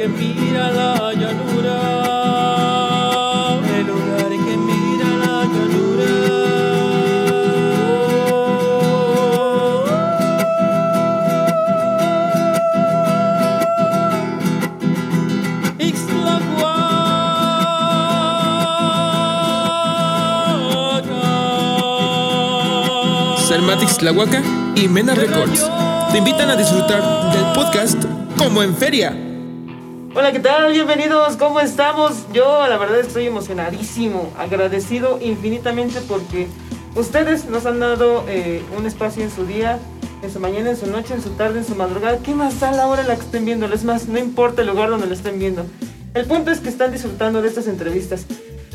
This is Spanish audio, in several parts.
que mira la llanura, el lugar que mira la llanura. Ixtlahuaca. Salmatix Tlahuaca y Mena Records te invitan a disfrutar del podcast como en feria. Hola, ¿qué tal? Bienvenidos, ¿cómo estamos? Yo la verdad estoy emocionadísimo, agradecido infinitamente porque ustedes nos han dado eh, un espacio en su día, en su mañana, en su noche, en su tarde, en su madrugada. ¿Qué más da la hora la que estén viendo? Es más, no importa el lugar donde lo estén viendo. El punto es que están disfrutando de estas entrevistas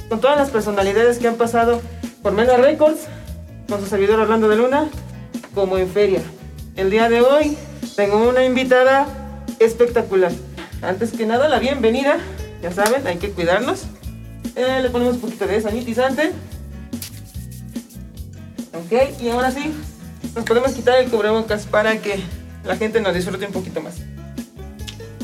con todas las personalidades que han pasado por Mena Records, con su servidor Orlando de Luna, como en feria. El día de hoy tengo una invitada espectacular. Antes que nada, la bienvenida. Ya saben, hay que cuidarnos. Eh, le ponemos un poquito de sanitizante. Ok, y ahora sí, nos podemos quitar el cubrebocas para que la gente nos disfrute un poquito más.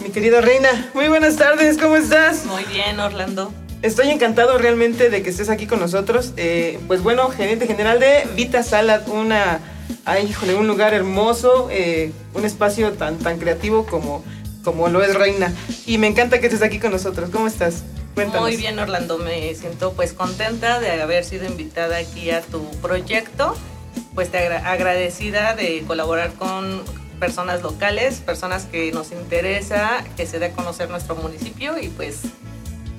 Mi querida Reina, muy buenas tardes, ¿cómo estás? Muy bien, Orlando. Estoy encantado realmente de que estés aquí con nosotros. Eh, pues bueno, gerente general de Vita Salad, una, ay, híjole, un lugar hermoso, eh, un espacio tan, tan creativo como, como lo es Reina. Y me encanta que estés aquí con nosotros. ¿Cómo estás? Cuéntanos. Muy bien, Orlando. Me siento pues contenta de haber sido invitada aquí a tu proyecto. Pues te agra agradecida de colaborar con personas locales, personas que nos interesa que se dé a conocer nuestro municipio y pues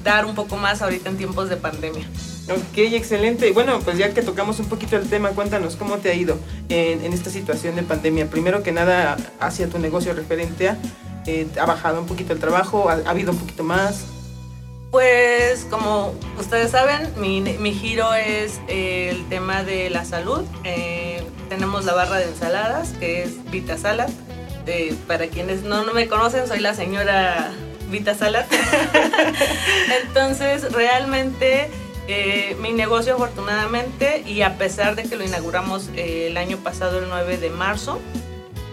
dar un poco más ahorita en tiempos de pandemia. Ok, excelente. Bueno, pues ya que tocamos un poquito el tema, cuéntanos cómo te ha ido en, en esta situación de pandemia. Primero que nada, hacia tu negocio referente a, eh, ¿ha bajado un poquito el trabajo? ¿Ha, ha habido un poquito más? Pues como ustedes saben, mi, mi giro es eh, el tema de la salud. Eh, tenemos la barra de ensaladas, que es Vita Salad. Para quienes no, no me conocen, soy la señora Vita Salad. Entonces, realmente mi negocio afortunadamente, y a pesar de que lo inauguramos el año pasado, el 9 de marzo,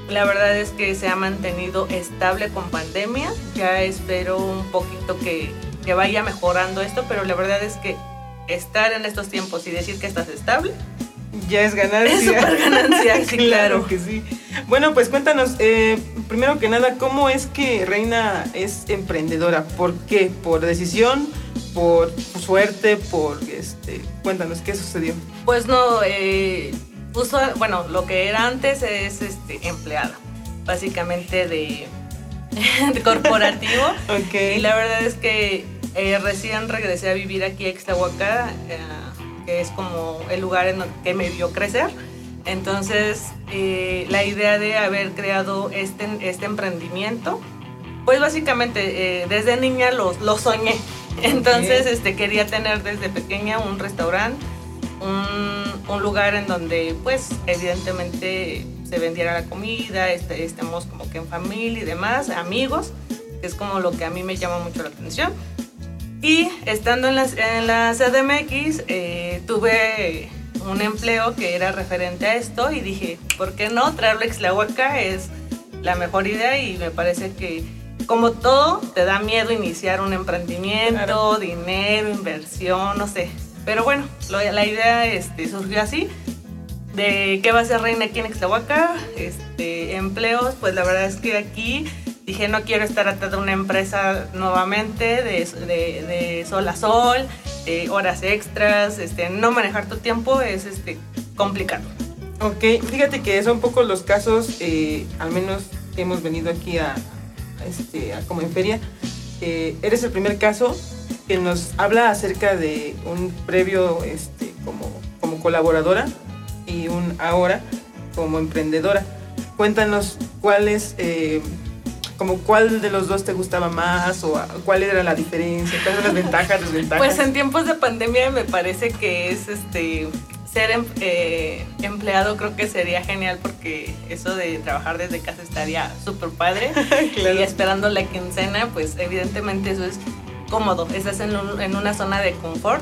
la verdad es que se ha mantenido estable con pandemia. Ya espero un poquito que, que vaya mejorando esto, pero la verdad es que estar en estos tiempos y decir que estás estable Ya es ganancia. es súper ganancia, sí, claro. que sí. Bueno, pues cuéntanos, eh, primero que nada, ¿cómo es que Reina es emprendedora? ¿Por qué? ¿Por decisión? ¿Por suerte? ¿Por este? Cuéntanos, ¿qué sucedió? Pues no, eh, uso- bueno, lo que era antes es este, empleada, básicamente de, de corporativo. Y la verdad es que eh, recién regresé a vivir aquí a Ixtlahuaca, eh, que es como el lugar en donde- que me vio crecer. Entonces, eh, la idea de haber creado este, este emprendimiento, pues básicamente eh, desde niña lo, lo soñé. Entonces, este, quería tener desde pequeña un restaurante, un, un lugar en donde, pues, evidentemente se vendiera la comida, este, estemos como que en familia y demás, amigos, que es como lo que a mí me llama mucho la atención. Y estando en la, en la CDMX, eh, tuve un empleo que era referente a esto y dije, ¿por qué no? Traerlo a Ixtlahuaca es la mejor idea y me parece que, como todo, te da miedo iniciar un emprendimiento, Claro. dinero, inversión, no sé. Pero bueno, lo- la idea este, surgió así. De qué va a ser reina aquí en Ixtlahuaca, este, empleos, pues la verdad es que aquí dije no quiero estar atrás de una empresa nuevamente de, de, de sol a sol, horas extras, este, no manejar tu tiempo es este, complicado. Ok, fíjate que son pocos los casos, eh, al menos hemos venido aquí a, a este, a como en feria. Eh, eres el primer caso que nos habla acerca de un previo este, como, como colaboradora y un ahora como emprendedora. Cuéntanos cuál es, eh, como cuál de los dos te gustaba más o cuál era la diferencia, cuáles eran las ventajas, desventajas. Pues en tiempos de pandemia me parece que es este ser em- eh, empleado creo que sería genial porque eso de trabajar desde casa estaría súper padre Claro. y esperando la quincena pues evidentemente eso es cómodo, estás en, un- en una zona de confort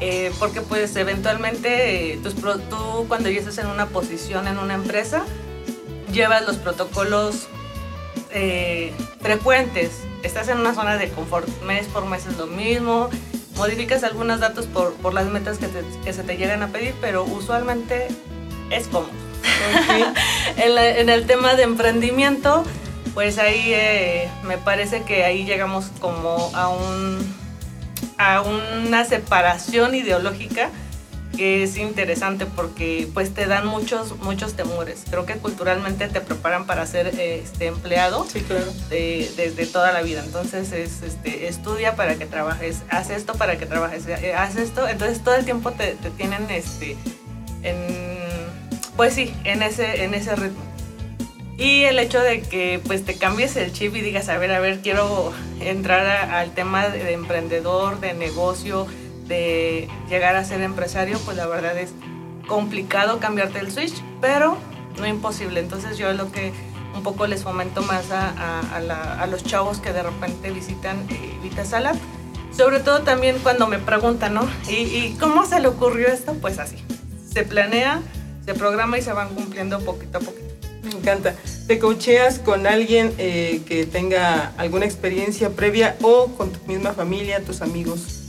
eh, porque pues eventualmente eh, tus tú cuando ya estás en una posición en una empresa llevas los protocolos eh, frecuentes estás en una zona de confort, mes por mes es lo mismo, modificas algunos datos por, por las metas que, te- que se te llegan a pedir, pero usualmente es cómodo. en, la- en el tema de emprendimiento, pues ahí eh, me parece que ahí llegamos como a un a una separación ideológica que es interesante porque pues te dan muchos muchos temores. Creo que culturalmente te preparan para ser eh, este empleado Sí, claro. de- desde toda la vida. Entonces es este estudia para que trabajes, haz esto para que trabajes, eh, haz esto. Entonces todo el tiempo te, te tienen este en pues sí, en ese en ese ritmo. Y el hecho de que pues te cambies el chip y digas, a ver, a ver, quiero entrar a- al tema de, de emprendedor, de negocio, de llegar a ser empresario, pues la verdad es complicado cambiarte el switch, pero no imposible. Entonces yo lo que un poco les fomento más a, a- a la- los chavos que de repente visitan eh, Vita Sala. Sobre todo también cuando me preguntan, ¿no? ¿Y, ¿Y cómo se le ocurrió esto? Pues así. Se planea, se programa y se van cumpliendo poquito a poquito. Me encanta. ¿Te coacheas con alguien eh, que tenga alguna experiencia previa o con tu misma familia, tus amigos?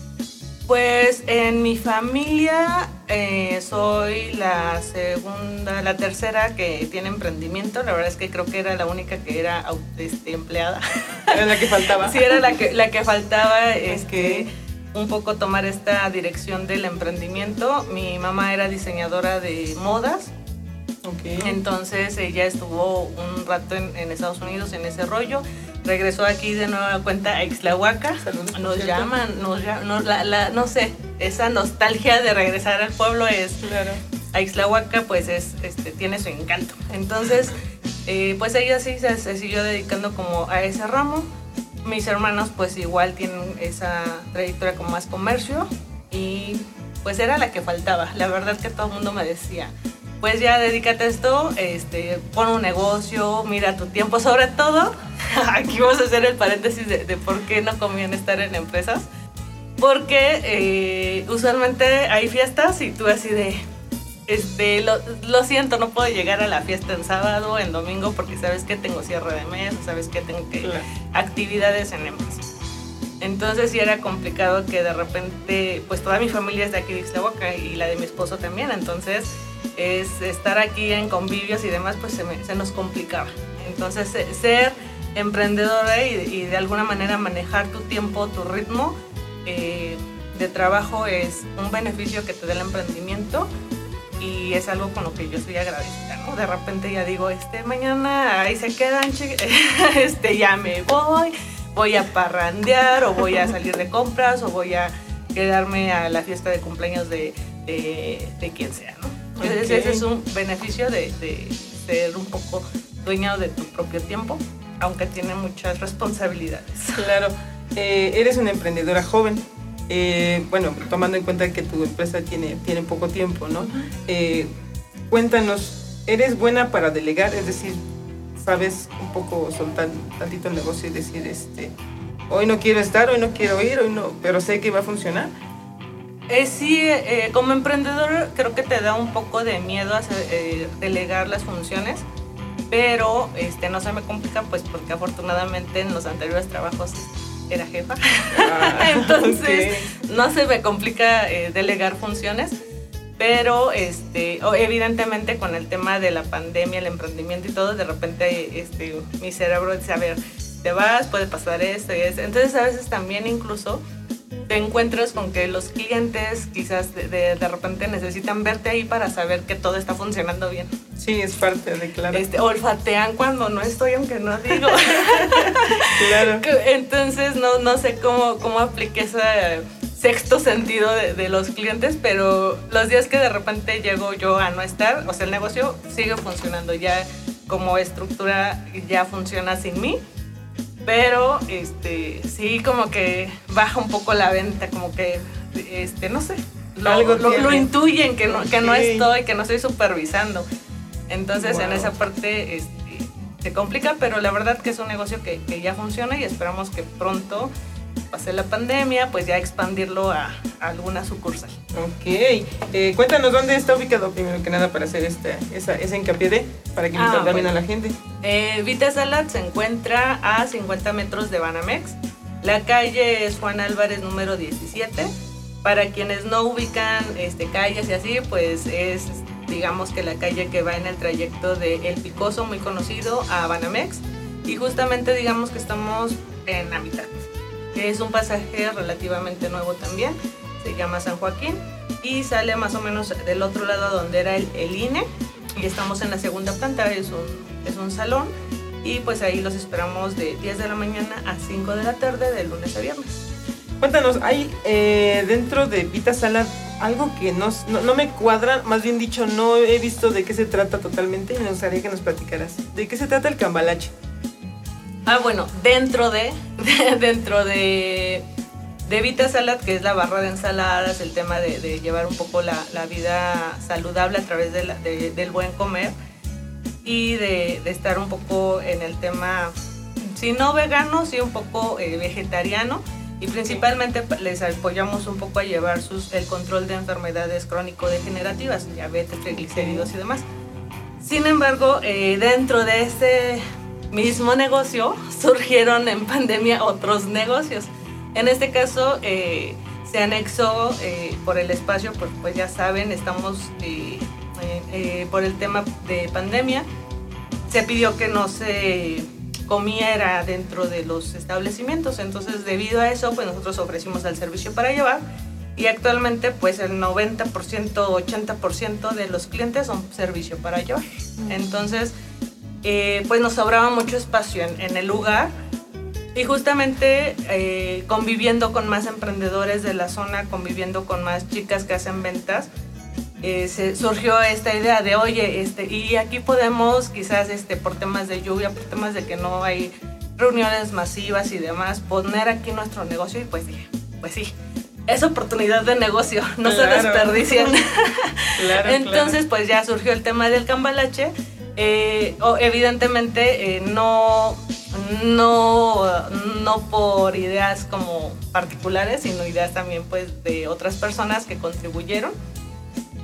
Pues en mi familia eh, soy la segunda, la tercera que tiene emprendimiento. La verdad es que creo que era la única que era este, empleada. Era la que faltaba. Sí, era la que, la que faltaba este, un poco tomar esta dirección del emprendimiento. Mi mamá era diseñadora de modas, Ok. entonces ella estuvo un rato en, en Estados Unidos en ese rollo. Regresó aquí de nueva cuenta a Ixlahuaca. Saludos, Nos cierto. llaman, nos la- la- no sé, esa nostalgia de regresar al pueblo es Claro. a Ixlahuaca pues es, este, tiene su encanto. Entonces, eh, pues ella sí se, se siguió dedicando como a ese ramo. Mis hermanos pues igual tienen esa trayectoria con más comercio y pues era la que faltaba. La verdad que todo el mundo me decía, pues ya dedícate a esto, este, pon un negocio, mira tu tiempo, sobre todo, aquí vamos a hacer el paréntesis de, de por qué no conviene estar en empresas. Porque eh, usualmente hay fiestas y tú así de, este, lo, lo siento, no puedo llegar a la fiesta en sábado, en domingo, porque sabes que tengo cierre de mes, sabes que tengo que Claro. actividades en la empresa. Entonces sí era complicado que de repente, pues toda mi familia es de aquí de Ixtlahuaca y la de mi esposo también, entonces es estar aquí en convivios y demás, pues se, nos complicaba. Entonces se- ser emprendedora y, de alguna manera manejar tu tiempo, tu ritmo eh, de trabajo es un beneficio que te da el emprendimiento y es algo con lo que yo estoy agradecida, ¿no? De repente ya digo, este, mañana ahí se quedan, este, ya me voy, voy a parrandear o voy a salir de compras o voy a quedarme a la fiesta de cumpleaños de, de, de quien sea, ¿no? Entonces ese es un beneficio de, de ser un poco dueño de tu propio tiempo, aunque tiene muchas responsabilidades. Claro. Eh, eres una emprendedora joven. Eh, bueno, tomando en cuenta que tu empresa tiene, tiene poco tiempo, ¿no? Eh, cuéntanos, ¿eres buena para delegar? Es decir, ¿sabes un poco soltar tantito el negocio y decir, este, hoy no quiero estar, hoy no quiero ir, hoy no, pero sé que va a funcionar? Eh, sí, eh, como emprendedor creo que te da un poco de miedo hacer, eh, delegar las funciones, pero este, no se me complica pues porque afortunadamente en los anteriores trabajos era jefa, Ah, entonces no se me complica eh, delegar funciones, pero este, evidentemente con el tema de la pandemia, el emprendimiento y todo, de repente este, mi cerebro dice, a ver, te vas, puede pasar esto y esto, entonces a veces también incluso te encuentras con que los clientes quizás de, de, de repente necesitan verte ahí para saber que todo está funcionando bien. Sí, es parte de, claro. Este, olfatean cuando no estoy, aunque no digo. claro. Entonces no, no sé cómo, cómo apliqué ese sexto sentido de, de los clientes, pero los días que de repente llego yo a no estar, o sea, el negocio sigue funcionando, ya como estructura ya funciona sin mí, pero este sí como que baja un poco la venta, como que este no sé, lo, Algo lo- intuyen que no, que no estoy, que no estoy supervisando. Entonces en esa parte este, se complica, pero la verdad que es un negocio que, que ya funciona y esperamos que pronto pase la pandemia, pues ya expandirlo a, a alguna sucursal. Ok, eh, cuéntanos dónde está ubicado primero que nada para hacer esta, esa, esa hincapié de, para que Ah, también bueno. a la gente. Eh, Vita Salad se encuentra a 50 metros de Banamex. La calle es Juan Álvarez número 17. Para quienes no ubican este, calles y así, pues es digamos que la calle que va en el trayecto de El Picoso, muy conocido, a Banamex. Y justamente digamos que estamos en la mitad. Es un pasaje relativamente nuevo también, se llama San Joaquín y sale más o menos del otro lado donde era el, el INE y estamos en la segunda planta, es un, es un salón y pues ahí los esperamos de 10 de la mañana a 5 de la tarde de lunes a viernes. Cuéntanos, hay eh, dentro de Vita Salad algo que no, no, no me cuadra, más bien dicho, no he visto de qué se trata totalmente y me gustaría que nos platicaras. ¿De qué se trata el cambalache? Ah, bueno, dentro de, dentro de, de Vita Salad, que es la barra de ensaladas, el tema de, llevar un poco la, vida saludable a través del buen comer y de, estar un poco en el tema, si no vegano, sí un poco eh, vegetariano. Y principalmente pa- les apoyamos un poco a llevar el control de enfermedades crónico-degenerativas, diabetes, triglicéridos y demás. Sin embargo, eh, dentro de este mismo negocio surgieron en pandemia otros negocios. En este caso eh, se anexó eh, por el espacio, pues, pues ya saben, estamos eh, eh, eh, por el tema de pandemia. Se pidió que no se comiera dentro de los establecimientos, entonces debido a eso, pues nosotros ofrecimos el servicio para llevar y actualmente pues el 90%, 80% de los clientes son servicio para llevar. Entonces, eh, pues nos sobraba mucho espacio en, en el lugar y justamente eh, conviviendo con más emprendedores de la zona, conviviendo con más chicas que hacen ventas, eh, se surgió esta idea de, oye, este, y aquí podemos quizás este, por temas de lluvia, por temas de que no hay reuniones masivas y demás, poner aquí nuestro negocio y pues dije, pues sí, es oportunidad de negocio, no Claro. se desperdician. Claro, Entonces, pues ya surgió el tema del cambalache. Eh, evidentemente, eh, no, no, no por ideas como particulares, sino ideas también pues de otras personas que contribuyeron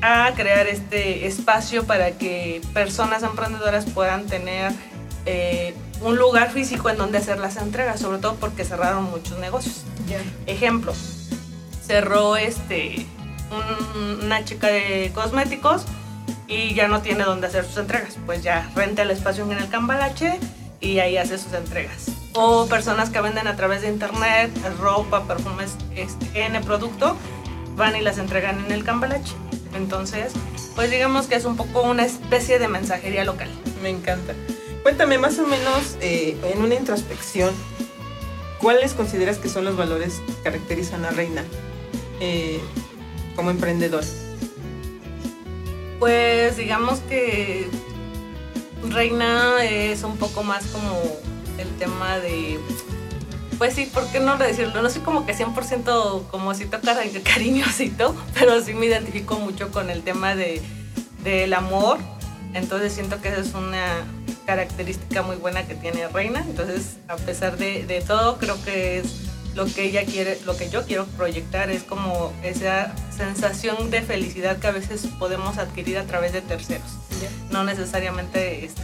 a crear este espacio para que personas emprendedoras puedan tener eh, un lugar físico en donde hacer las entregas, sobre todo porque cerraron muchos negocios. Ejemplo, cerró este un- una chica de cosméticos y ya no tiene dónde hacer sus entregas. Pues ya renta el espacio en el Cambalache y ahí hace sus entregas. O personas que venden a través de internet ropa, perfumes, este, N producto, van y las entregan en el Cambalache. Entonces, pues digamos que es un poco una especie de mensajería local. Me encanta. Cuéntame más o menos eh, en una introspección, ¿cuáles consideras que son los valores que caracterizan a Reina eh, como emprendedora? Pues digamos que Reina es un poco más como el tema de... Pues sí, ¿por qué no decirlo? No soy como que 100% como si tocara cariñosito, pero sí me identifico mucho con el tema de, del amor. Entonces siento que esa es una característica muy buena que tiene Reina. Entonces, a pesar de, de todo, creo que es lo que ella quiere, lo que yo quiero proyectar es como esa sensación de felicidad que a veces podemos adquirir a través de terceros, no necesariamente este,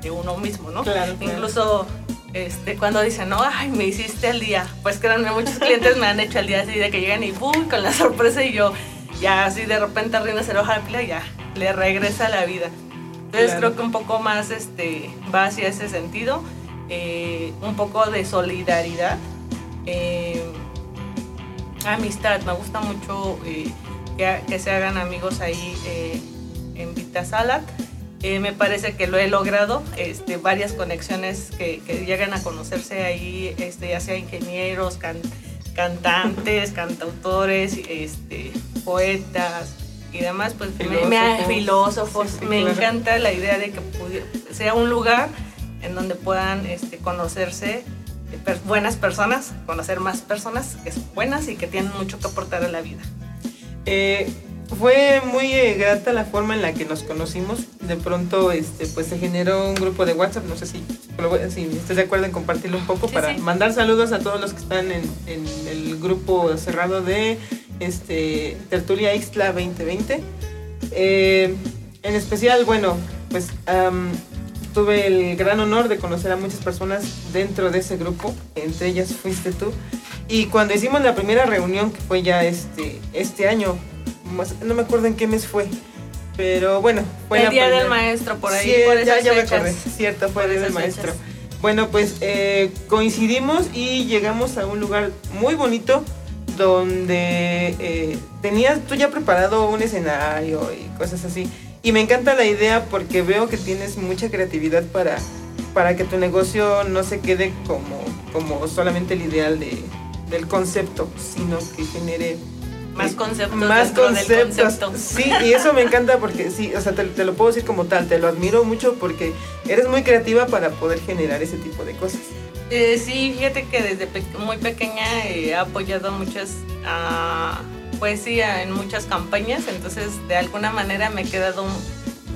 de uno mismo, ¿no? Claro, claro. Incluso este, cuando dicen, no, ay, me hiciste el día, pues créanme, muchos clientes me han hecho el día así de que llegan y ¡pum! con la sorpresa y yo ya así de repente Reina se enoja y ya le regresa la vida. Entonces Claro. creo que un poco más este, va hacia ese sentido, eh, un poco de solidaridad, eh, amistad. Me gusta mucho eh, que, que se hagan amigos ahí eh, en Vita Salad. Eh, me parece que lo he logrado, este, varias conexiones que, que llegan a conocerse ahí, este, ya sea ingenieros, can- cantantes, cantautores, este, poetas y demás, pues me- me, Filósofos. filósofos. Sí, sí, me claro. encanta la idea de que sea un lugar en donde puedan este, conocerse buenas personas, conocer más personas que son buenas y que tienen mucho que aportar a la vida. Eh, fue muy eh, grata la forma en la que nos conocimos. De pronto, este, pues se generó un grupo de WhatsApp. No sé si si estás de acuerdo en compartirlo un poco Sí, para sí. mandar saludos a todos los que están en, en el grupo cerrado de este Tertulia Ixtla 2020. Eh, en especial, bueno, pues tuve el gran honor de conocer a muchas personas dentro de ese grupo, entre ellas fuiste tú. Y cuando hicimos la primera reunión, que fue ya este, este año, no me acuerdo en qué mes fue, pero bueno, fue el la día del primera- maestro, por ahí, Sí, por ya, esas ya me fechas. acordé, cierto, fue Por el día del maestro. fechas. Bueno, pues eh, coincidimos y llegamos a un lugar muy bonito donde eh, tenías tú ya preparado un escenario y cosas así. Y me encanta la idea porque veo que tienes mucha creatividad para, para que tu negocio no se quede como, como solamente el ideal de, del concepto, sino que genere Más eh, conceptos más dentro del conceptos. concepto. Sí, y eso me encanta porque sí, o sea, te, te lo puedo decir como tal, te lo admiro mucho porque eres muy creativa para poder generar ese tipo de cosas. Eh, sí, fíjate que desde pe- muy pequeña eh, he apoyado muchas ah, poesía en muchas campañas, entonces de alguna manera me he quedado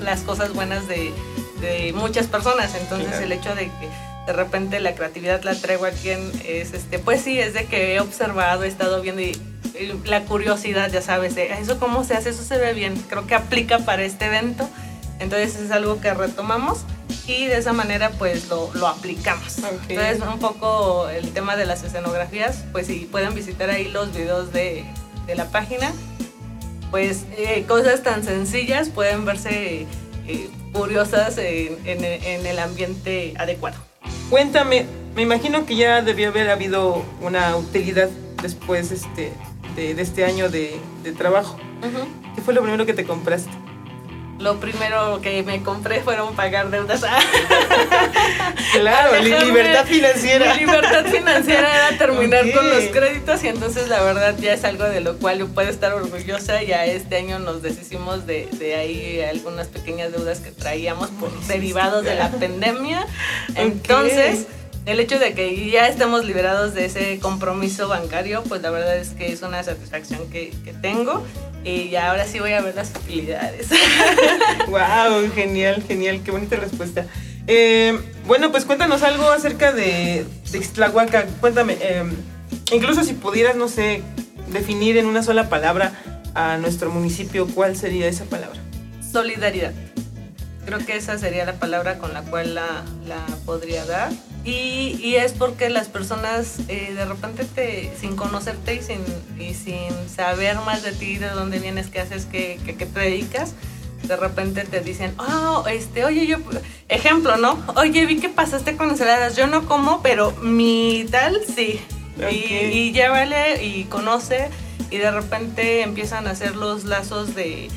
las cosas buenas de, de muchas personas, entonces Claro. el hecho de que de repente la creatividad la traigo aquí en, es este, pues sí, es de que he observado, he estado viendo y, y la curiosidad, ya sabes, de eso cómo se hace, eso se ve bien, creo que aplica para este evento, entonces es algo que retomamos y de esa manera pues lo, lo aplicamos. Ok. Entonces un poco el tema de las escenografías, pues si pueden visitar ahí los videos de, de la página, pues eh, cosas tan sencillas pueden verse eh, curiosas en, en- en el ambiente adecuado. Cuéntame, me imagino que ya debió haber habido una utilidad después este, de, de este año de, de trabajo. ¿Qué fue lo primero que te compraste? Lo primero que me compré fueron pagar deudas. Claro, libertad financiera. Mi libertad financiera era terminar con los créditos y entonces la verdad ya es algo de lo cual yo puedo estar orgullosa. Ya este año nos deshicimos de, de ahí algunas pequeñas deudas que traíamos por derivados de la pandemia. Entonces, el hecho de que ya estemos liberados de ese compromiso bancario, pues la verdad es que es una satisfacción que, que tengo. Y ya ahora sí voy a ver las utilidades. Wow, genial, genial, qué bonita respuesta. Eh, bueno, pues cuéntanos algo acerca de, de Ixtlahuaca. Cuéntame, eh, incluso si pudieras, no sé, definir en una sola palabra a nuestro municipio, ¿cuál sería esa palabra? Solidaridad. Creo que esa sería la palabra con la cual la, la podría dar. Y, y es porque las personas eh, de repente te, sin conocerte y sin, y sin saber más de ti, de dónde vienes, qué haces, qué, qué, qué te dedicas, de repente te dicen, oh, este, oye, yo, ejemplo, ¿no? Oye, vi que pasaste con ensaladas, yo no como, pero mi tal sí. Y, y llévale y conoce y de repente empiezan a hacer los lazos de,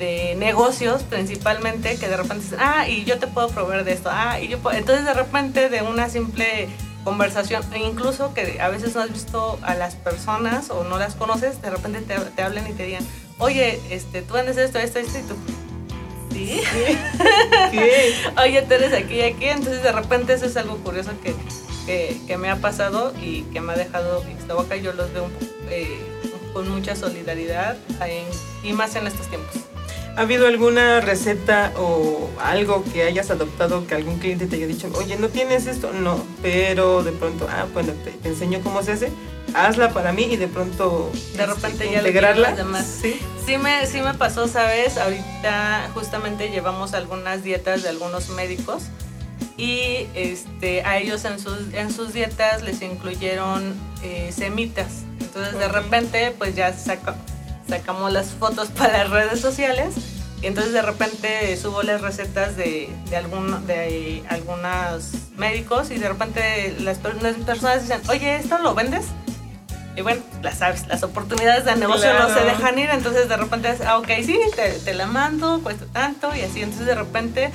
de negocios principalmente que de repente dicen, ah, y yo te puedo proveer de esto, ah, y yo puedo-". Entonces de repente de una simple conversación, e incluso que a veces no has visto a las personas o no las conoces, de repente te, te hablan y te digan, oye, este, tú vendes esto, esto, esto, y tú, ¿sí? ¿Qué? Oye, tú eres aquí y aquí, entonces de repente eso es algo curioso que, que, que me ha pasado y que me ha dejado Ixtahuaca, yo los veo un eh, con mucha solidaridad en- y más en estos tiempos. ¿Ha habido alguna receta o algo que hayas adoptado que algún cliente te haya dicho, oye, ¿no tienes esto? No, pero de pronto, ah, bueno, te, te enseño cómo se hace, hazla para mí y de pronto De este, repente ya le integrarla. demás. Sí. Sí me, sí me pasó, ¿sabes? Ahorita justamente llevamos algunas dietas de algunos médicos y este, a ellos en sus, en sus dietas les incluyeron eh, semitas. Entonces de repente pues ya saca- sacamos las fotos para las redes sociales y entonces de repente subo las recetas de, de, algún, de algunos médicos y de repente las, las personas dicen, oye, ¿esto lo vendes? Y bueno, las sabes, las oportunidades de negocio no se dejan ir, entonces de repente es, ah, ok, sí, te, te la mando, cuesta tanto y así, entonces de repente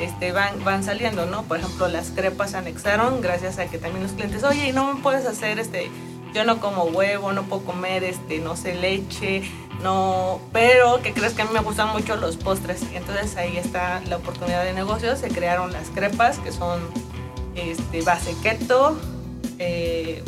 este, van, van saliendo, ¿no? Por ejemplo, las crepas anexaron gracias a que también los clientes, oye, no me puedes hacer este, yo no como huevo, no puedo comer, este, no sé, leche, no, pero que crees que a mí me gustan mucho los postres, y entonces ahí está la oportunidad de negocio, se crearon las crepas que son este, base keto, eh,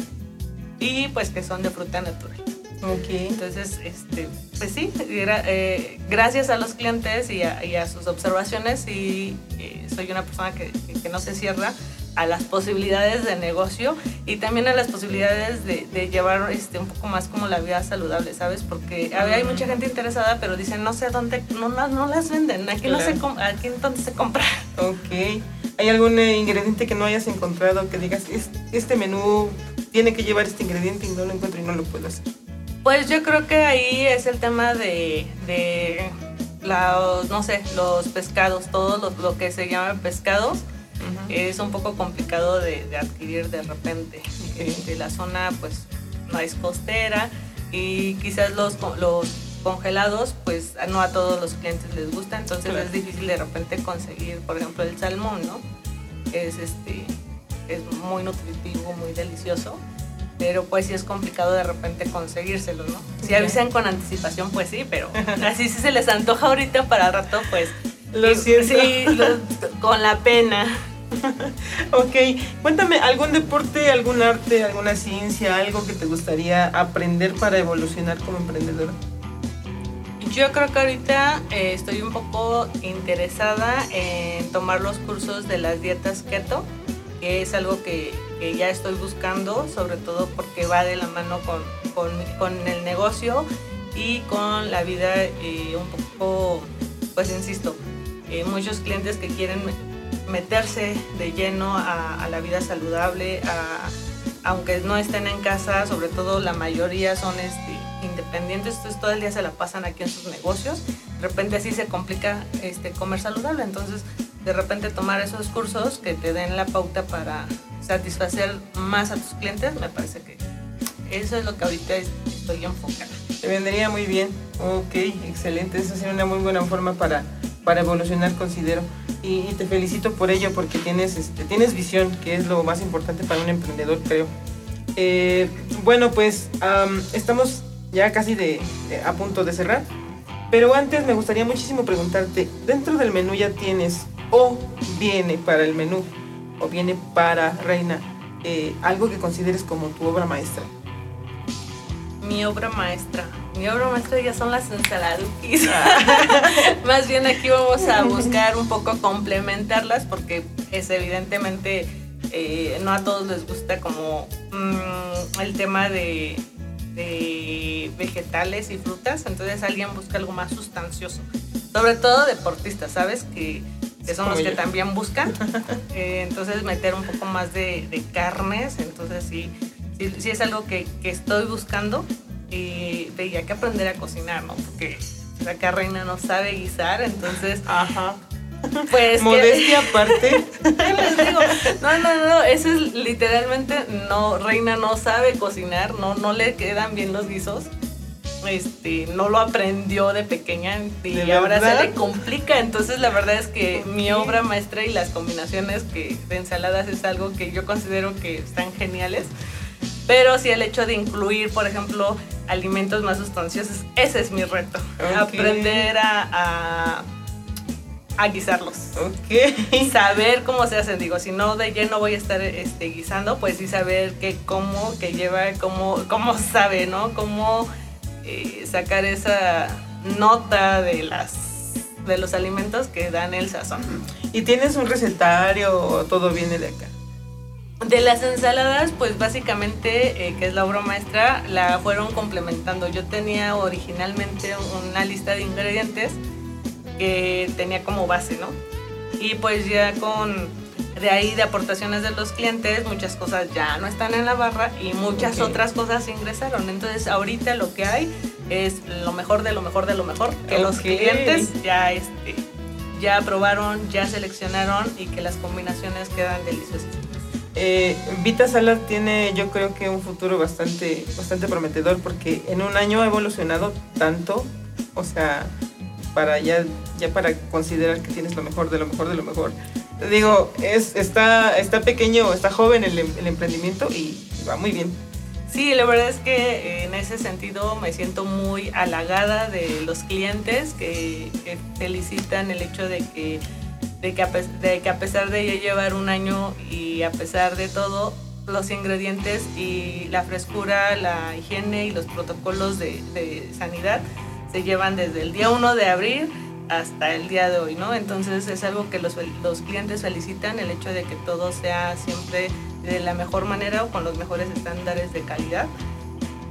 y pues que son de fruta natural. Ok. Entonces, este, pues sí, gra- eh, gracias a los clientes y a, y a sus observaciones, y eh, soy una persona que- que no se cierra, a las posibilidades de negocio y también a las posibilidades de, de llevar este, un poco más como la vida saludable, ¿sabes? Porque a ver, hay mucha gente interesada, pero dicen, no sé dónde, no, la- no las venden, aquí no se, Claro. aquí dónde se compra. Ok. ¿Hay algún eh, ingrediente que no hayas encontrado que digas, "Es- este menú tiene que llevar este ingrediente y no lo encuentro y no lo puedo hacer? Pues yo creo que ahí es el tema de, de los, no sé, los pescados, todo lo, lo que se llama pescados. Es un poco complicado de, de adquirir de repente. Este, la zona pues no es costera y quizás los, los congelados pues no a todos los clientes les gusta, entonces Claro. es difícil de repente conseguir, por ejemplo, el salmón, ¿no? Es, este, es muy nutritivo, muy delicioso, pero pues sí es complicado de repente conseguírselo, ¿no? Si avisan con anticipación, pues sí, pero así si se les antoja ahorita para rato, pues Lo y- siento. Sí, lo- con la pena. Ok, cuéntame, ¿algún deporte, algún arte, alguna ciencia, algo que te gustaría aprender para evolucionar como emprendedora? Yo creo que ahorita eh, estoy un poco interesada en tomar los cursos de las dietas keto, que es algo que, ya estoy buscando, sobre todo porque va de la mano con, con, con el negocio y con la vida eh, un poco, pues insisto, eh, muchos clientes que quieren meterse de lleno a, la vida saludable, aunque no estén en casa, sobre todo la mayoría son este, independientes, entonces todo el día se la pasan aquí en sus negocios, de repente así se complica este, comer saludable, entonces de repente tomar esos cursos que te den la pauta para satisfacer más a tus clientes, me parece que eso es lo que ahorita es- estoy enfocada. Te vendría muy bien. Ok, excelente. Esa sería una muy buena forma para evolucionar, considero. Y, y te felicito por ello, porque tienes, este, tienes visión, que es lo más importante para un emprendedor, creo. Eh, bueno, pues am, estamos ya casi de, de- a punto de cerrar. Pero antes me gustaría muchísimo preguntarte, dentro del menú ya tienes o viene para el menú o viene para Reina eh, algo que consideres como tu obra maestra. Mi obra maestra. Mi obra maestra ya son las ensaladuquis. Más bien aquí vamos a buscar un poco complementarlas porque es evidentemente eh, no a todos les gusta como mm, el tema de, de vegetales y frutas. Entonces alguien busca algo más sustancioso. Sobre todo deportistas, ¿sabes? Que, que son los que también buscan. Eh, entonces meter un poco más de, de carnes. Entonces sí, sí, sí es algo que, que estoy buscando y hay que aprender a cocinar, ¿no? Porque la reina no sabe guisar, entonces Ajá. pues... que- Modestia aparte. ¿Qué les digo? No, no, no, eso es literalmente, no, Reina no sabe cocinar, no, no le quedan bien los guisos. Este, no lo aprendió de pequeña y ¿De ahora verdad? se le complica. Entonces, la verdad es que mi obra maestra y las combinaciones que, de ensaladas es algo que yo considero que están geniales. Pero sí el hecho de incluir, por ejemplo, alimentos más sustanciosos, ese es mi reto. Aprender a, a, a guisarlos Ok. saber cómo se hacen. Digo, si no de lleno voy a estar este, guisando, pues sí saber qué, cómo, que lleva, cómo, cómo sabe, ¿no? Cómo eh, sacar esa nota de las de los alimentos que dan el sazón. ¿Y tienes un recetario o todo viene de acá? De las ensaladas, pues básicamente, eh, que es la obra maestra, la fueron complementando. Yo tenía originalmente una lista de ingredientes que tenía como base, ¿no? Y pues ya con de ahí de aportaciones de los clientes, muchas cosas ya no están en la barra y muchas otras cosas ingresaron. Entonces ahorita lo que hay es lo mejor de lo mejor de lo mejor, que los clientes ya este ya aprobaron, ya seleccionaron y que las combinaciones quedan deliciosas. Eh, Vita Salad tiene yo creo que un futuro bastante, bastante prometedor porque en un año ha evolucionado tanto, o sea, para ya, ya para considerar que tienes lo mejor de lo mejor de lo mejor. Digo, es, está, está pequeño, está joven el, em- emprendimiento y va muy bien. Sí, la verdad es que en ese sentido me siento muy halagada de los clientes que felicitan el hecho de que, de, que a, pesar de llevar un año y a pesar de todo, los ingredientes y la frescura, la higiene y los protocolos de, de sanidad se llevan desde el día 1 de abril hasta el día de hoy, ¿no? Entonces es algo que los, los clientes felicitan, el hecho de que todo sea siempre de la mejor manera o con los mejores estándares de calidad.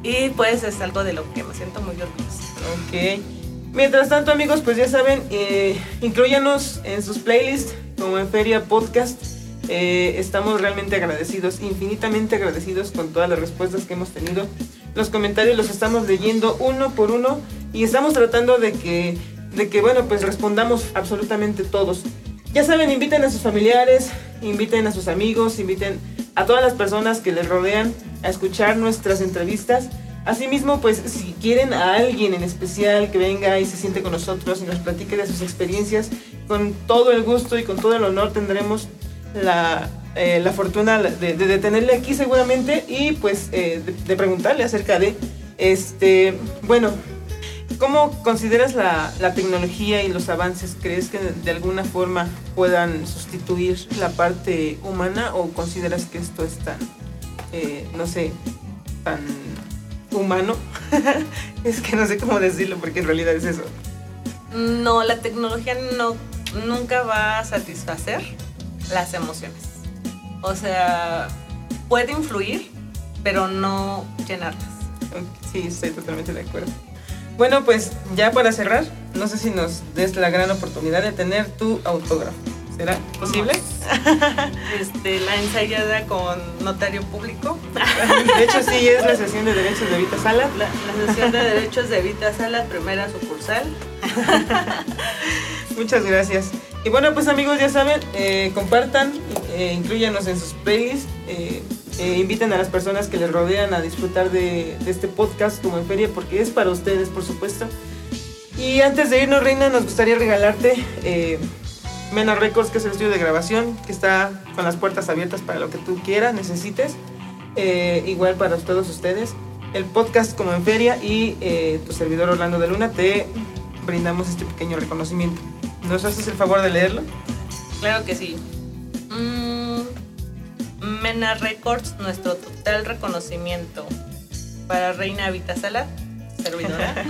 Y pues es algo de lo que me siento muy orgullosa. Ok. Mientras tanto, amigos, pues ya saben, eh, incluyanos en sus playlists como en Feria Podcast. Eh, estamos realmente agradecidos, infinitamente agradecidos con todas las respuestas que hemos tenido. Los comentarios los estamos leyendo uno por uno y estamos tratando de que, de que bueno, pues respondamos absolutamente todos. Ya saben, inviten a sus familiares, inviten a sus amigos, inviten a todas las personas que les rodean a escuchar nuestras entrevistas. Asimismo, pues si quieren a alguien en especial que venga y se siente con nosotros y nos platique de sus experiencias, con todo el gusto y con todo el honor tendremos la, eh, la fortuna de, de, tenerle aquí seguramente y pues eh, de, preguntarle acerca de, este, bueno, ¿cómo consideras la, la, tecnología y los avances? ¿Crees que de alguna forma puedan sustituir la parte humana o consideras que esto es tan, eh, no sé, tan humano. es que no sé cómo decirlo porque en realidad es eso. No, la tecnología no, nunca va a satisfacer las emociones. O sea, puede influir, pero no llenarlas. Sí, estoy totalmente de acuerdo. Bueno, pues ya para cerrar, no sé si nos des la gran oportunidad de tener tu autógrafo. ¿Será posible? Este, la ensayada con notario público. De hecho, sí, es la sesión de derechos de Vita Sala. La, la sesión de derechos de Vita Sala, primera sucursal. Muchas gracias. Y bueno, pues amigos, ya saben, eh, compartan, eh, incluyanos en sus playlists, eh, inviten a las personas que les rodean a disfrutar de, de este podcast como en feria, porque es para ustedes, por supuesto. Y antes de irnos, Reina, nos gustaría regalarte Mena Records, que es el estudio de grabación, que está con las puertas abiertas para lo que tú quieras, necesites. Eh, igual para todos ustedes. El podcast como en feria y eh, tu servidor Orlando de Luna te brindamos este pequeño reconocimiento. ¿Nos haces el favor de leerlo? Claro que sí. Mm, Mena Records, nuestro total reconocimiento para Reina Vitasala servidora.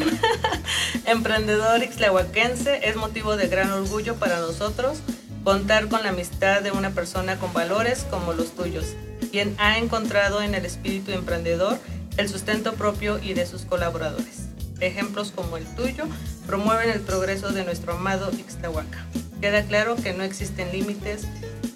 Emprendedor ixlahuaquense, es motivo de gran orgullo para nosotros contar con la amistad de una persona con valores como los tuyos, quien ha encontrado en el espíritu emprendedor el sustento propio y de sus colaboradores. Ejemplos como el tuyo promueven el progreso de nuestro amado Ixtahuaca. Queda claro que no existen límites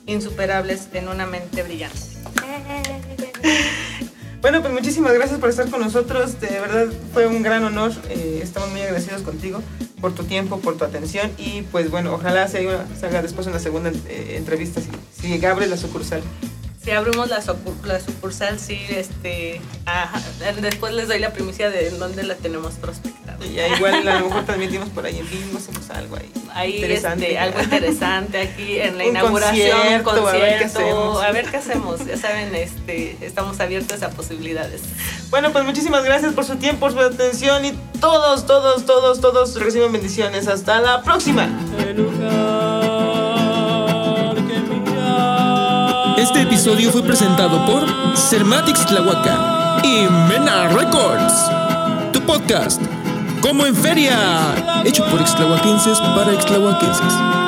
insuperables en una mente brillante. Bueno, pues muchísimas gracias por estar con nosotros. De verdad fue un gran honor. Eh, estamos muy agradecidos contigo por tu tiempo, por tu atención. Y pues bueno, ojalá se haga, después una segunda eh, entrevista si, si la sucursal. Si abrimos la, la sucursal, sí, este, después les doy la primicia de dónde la tenemos prospectada. Y igual a lo mejor transmitimos por ahí en vivo, hacemos algo ahí. Ahí interesante. Este, algo interesante aquí en la un inauguración, concierto, un concierto, a ver qué hacemos. A ver qué hacemos. Ya saben, este, estamos abiertos a posibilidades. Bueno, pues muchísimas gracias por su tiempo, por su atención y todos, todos, todos, todos reciben bendiciones. Hasta la próxima. Este episodio fue presentado por Cermatix Tlahuaca y Mena Records. Tu podcast, como en feria, hecho por extlahuaquenses para extlahuaquenses.